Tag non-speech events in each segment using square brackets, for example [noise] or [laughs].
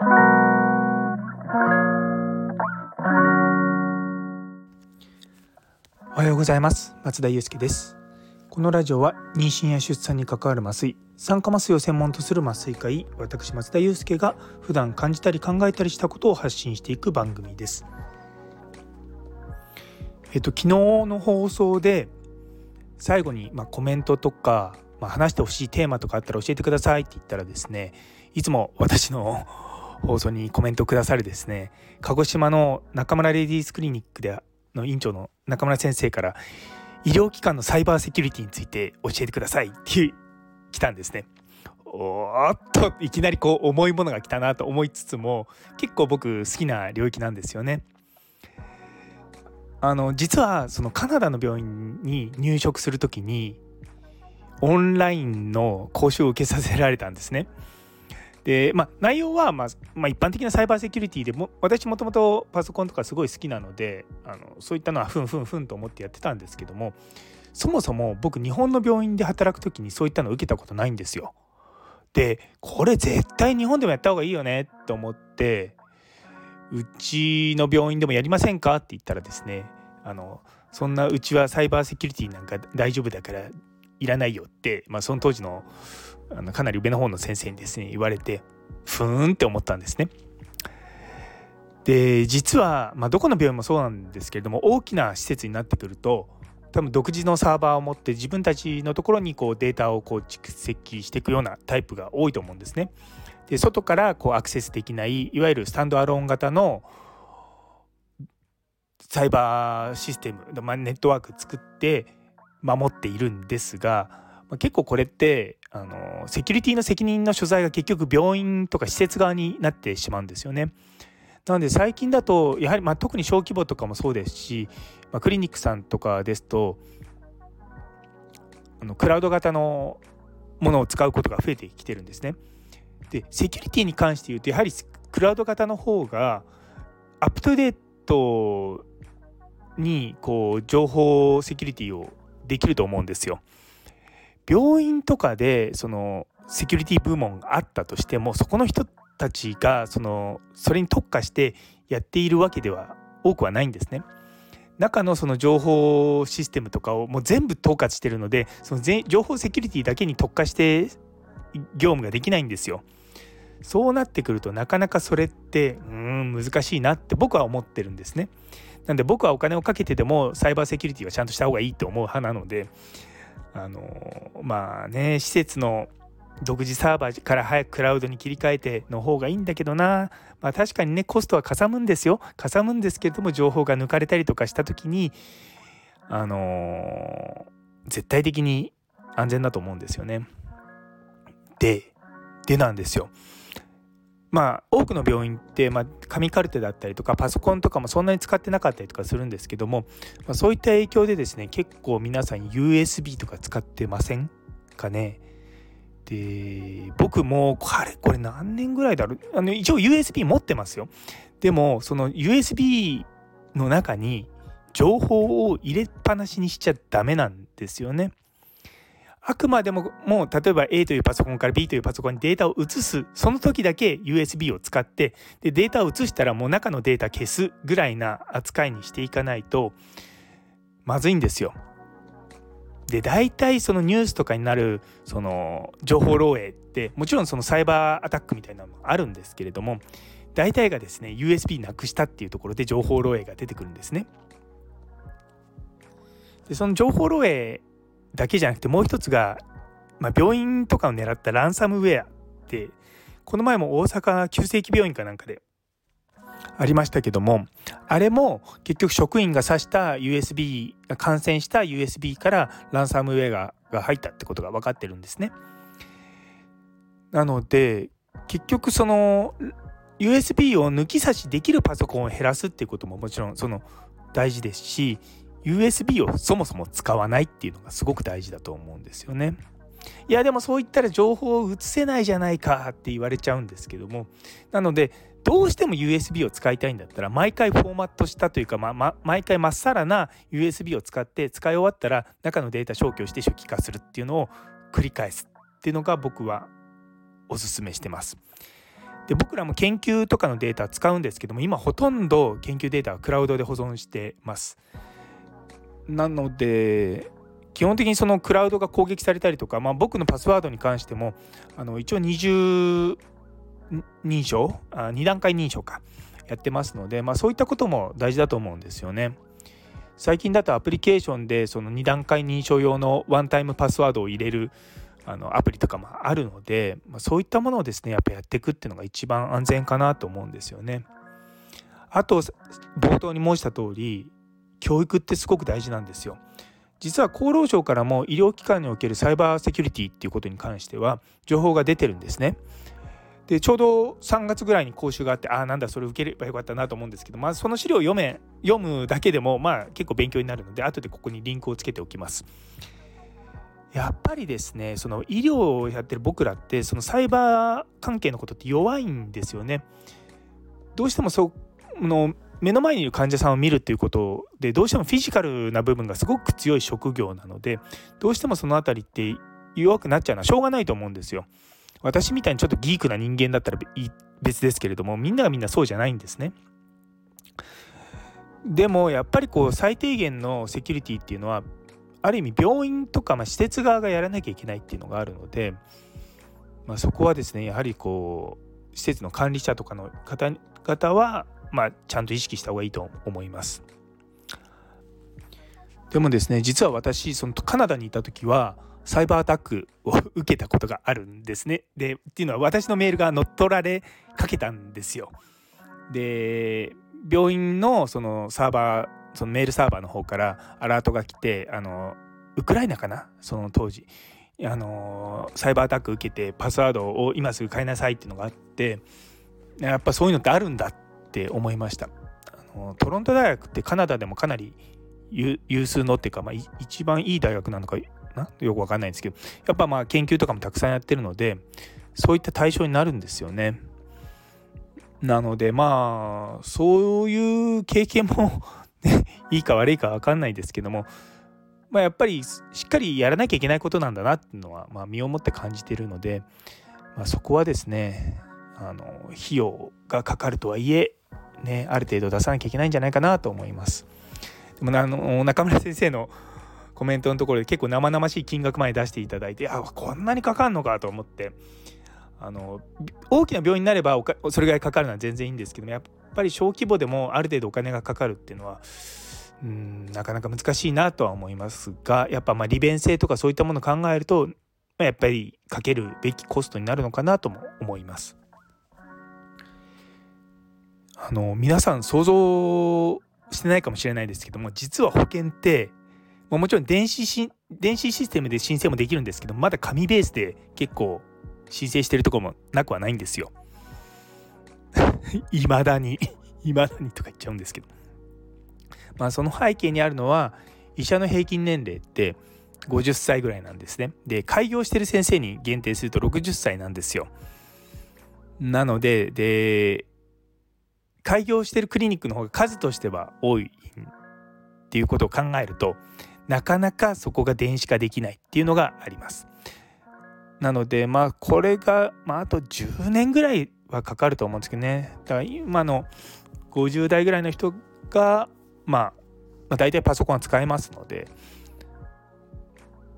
おはようございます。松田祐介です。このラジオは妊娠や出産に関わる麻酔酸化麻酔を専門とする麻酔科医私松田祐介が普段感じたり考えたりしたことを発信していく番組です。えっと昨日の放送で最後にまコメントとかまあ、話してほしいテーマとかあったら教えてくださいって言ったらですねいつも私の放送にコメントくださるですね鹿児島の中村レディースクリニックでの院長の中村先生から医療機関のサイバーセキュリティについて教えてくださいって来たんですね。おっといきなりこう重いものが来たなと思いつつも結構僕好きな領域なんですよね。あの実はそのカナダの病院に入職する時にオンラインの講習を受けさせられたんですね。でまあ、内容は、まあ、まあ、一般的なサイバーセキュリティでも私もともとパソコンとかすごい好きなのであのそういったのはふんふんふんと思ってやってたんですけどもそもそも僕日本の病院で働く時にそういったのを受けたことないんですよ。でこれ絶対日本でもやった方がいいよねと思ってうちの病院でもやりませんかって言ったらですねあのそんなうちはサイバーセキュリティなんか大丈夫だからいらないよって、まあ、その当時のあのかなり上の方の先生にですね言われてふーんって思ったんですね。で実は、まあ、どこの病院もそうなんですけれども大きな施設になってくると多分独自のサーバーを持って自分たちのところにこうデータをこう蓄積していくようなタイプが多いと思うんですね。で外からこうアクセスできないいわゆるスタンドアローン型のサイバーシステム、まあ、ネットワーク作って守っているんですが、まあ、結構これってあのセキュリティの責任の所在が結局病院とか施設側になってしまうんですよね。なので最近だとやはりまあ特に小規模とかもそうですし、まあ、クリニックさんとかですとあのクラウド型のものを使うことが増えてきてるんですね。でセキュリティに関して言うとやはりクラウド型の方がアップトゥデートにこう情報セキュリティをできると思うんですよ。病院とかでそのセキュリティ部門があったとしてもそこの人たちがそのそれに特化してやっているわけでは多くはないんですね。中のその情報システムとかをもう全部統括してるのでその情報セキュリティだけに特化して業務ができないんですよ。そうなってくるとなかなかそれってうん難しいなって僕は思ってるんですね。なんで僕はお金をかけてでもサイバーセキュリティはちゃんとした方がいいと思う派なのであのまあね施設の独自サーバーから早くクラウドに切り替えての方がいいんだけどな、まあ、確かにねコストはかさむんですよかさむんですけれども情報が抜かれたりとかした時にあの絶対的に安全だと思うんですよね。ででなんですよ。まあ多くの病院って、まあ、紙カルテだったりとかパソコンとかもそんなに使ってなかったりとかするんですけども、まあ、そういった影響でですね結構皆さん USB とか使ってませんかね？で僕もこれ？これ何年ぐらいだろう？あの一応 USB 持ってますよ。でもその USB の中に情報を入れっぱなしにしちゃダメなんですよね。あくまでももう例えば A というパソコンから B というパソコンにデータを移すその時だけ USB を使ってでデータを移したらもう中のデータ消すぐらいな扱いにしていかないとまずいんですよ。で大体そのニュースとかになるその情報漏洩ってもちろんそのサイバーアタックみたいなのもあるんですけれども大体がですね USB なくしたっていうところで情報漏洩が出てくるんですね。でその情報漏洩だけじゃなくてもう一つが、まあ、病院とかを狙ったランサムウェアってこの前も大阪急性期病院かなんかでありましたけどもあれも結局職員が挿した USB 感染した USB からランサムウェアが入ったってことが分かってるんですね。なので結局その USB を抜き差しできるパソコンを減らすっていうことももちろんその大事ですし USB をそもそも使わないっていうのがすごく大事だと思うんですよね。いやでもそう言ったら情報を移せないじゃないかって言われちゃうんですけどもなのでどうしても USB を使いたいんだったら毎回フォーマットしたというか、まま、毎回まっさらな USB を使って使い終わったら中のデータ消去して初期化するっていうのを繰り返すっていうのが僕はおすすめしてます。で僕らも研究とかのデータ使うんですけども今ほとんど研究データはクラウドで保存してます。なので基本的にそのクラウドが攻撃されたりとか、まあ、僕のパスワードに関してもあの一応二重認証あ2段階認証かやってますので、まあ、そういったことも大事だと思うんですよね。最近だとアプリケーションでその2段階認証用のワンタイムパスワードを入れるあのアプリとかもあるので、まあ、そういったものをですねやっぱやっていくっていうのが一番安全かなと思うんですよね。あと冒頭に申した通り教育ってすごく大事なんですよ。実は厚労省からも医療機関におけるサイバーセキュリティっていうことに関しては情報が出てるんですね。でちょうど3月ぐらいに講習があってああなんだそれ受ければよかったなと思うんですけどまずその資料を読め読むだけでもまあ結構勉強になるので後でここにリンクをつけておきます。やっぱりですねその医療をやってる僕らってそのサイバー関係のことって弱いんですよね。どうしてもその目の前にいる患者さんを見るっていうことでどうしてもフィジカルな部分がすごく強い職業なのでどうしてもその辺りって弱くなっちゃうのはしょうがないと思うんですよ。私みたいにちょっとギークな人間だったら別ですけれどもみんながみんなそうじゃないんですね。でもやっぱりこう最低限のセキュリティっていうのはある意味病院とか、まあ、施設側がやらなきゃいけないっていうのがあるので、まあ、そこはですねやはりこう施設の管理者とかの方々は、まあ、ちゃんと意識した方がいいと思います。でもですね実は私そのカナダにいた時はサイバーアタックを受けたことがあるんですね。でっていうのは私のメールが乗っ取られかけたんですよ。で病院のそのサーバーそのメールサーバーの方からアラートが来てあのウクライナかな？その当時あのサイバーアタック受けてパスワードを今すぐ変えなさいっていうのがあってやっぱそういうのってあるんだってって思いましたあのトロント大学ってカナダでもかなり有数のっていうか、まあ、一番いい大学なのかな？よくわかんないんですけどやっぱまあ研究とかもたくさんやってるのでそういった対象になるんですよね。なのでまあそういう経験も [laughs] いいか悪いか分かんないですけども、まあ、やっぱりしっかりやらなきゃいけないことなんだなっていうのは、まあ、身をもって感じてるので、まあ、そこはですねあの費用がかかるとはいえ、ね、ある程度出さなきゃいけないんじゃないかなと思います。でもあの中村先生のコメントのところで結構生々しい金額まで出していただいてあこんなにかかるのかと思ってあの大きな病院になればそれぐらいかかるのは全然いいんですけどもやっぱり小規模でもある程度お金がかかるっていうのはうんなかなか難しいなとは思いますがやっぱま利便性とかそういったものを考えると、ま、やっぱりかけるべきコストになるのかなとも思います。あの皆さん想像してないかもしれないですけども実は保険ってもちろん電子し電子システムで申請もできるんですけどまだ紙ベースで結構申請してるとこもなくはないんですよ。[laughs] いまだにいまだにとか言っちゃうんですけど。まあその背景にあるのは医者の平均年齢って50歳ぐらいなんですね。で開業してる先生に限定すると60歳なんですよ。なのでで開業してるクリニックの方が数としては多いっていうことを考えるとなかなかそこが電子化できないっていうのがあります。なのでまあこれが、まあ、あと10年ぐらいはかかると思うんですけどねだから今の50代ぐらいの人が、まあ、まあ大体パソコンは使えますので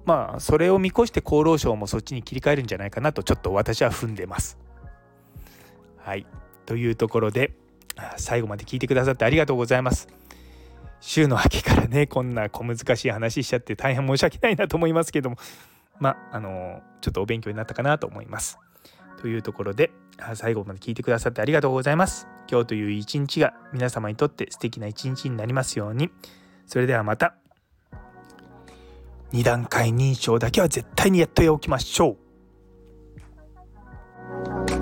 まあそれを見越して厚労省もそっちに切り替えるんじゃないかなとちょっと私は踏んでます。はいというところで最後まで聞いてくださってありがとうございます。週の明けからねこんな小難しい話しちゃって大変申し訳ないなと思いますけどもまああのちょっとお勉強になったかなと思います。というところで最後まで聞いてくださってありがとうございます。今日という一日が皆様にとって素敵な一日になりますように。それではまた2段階認証だけは絶対にやっておきましょう。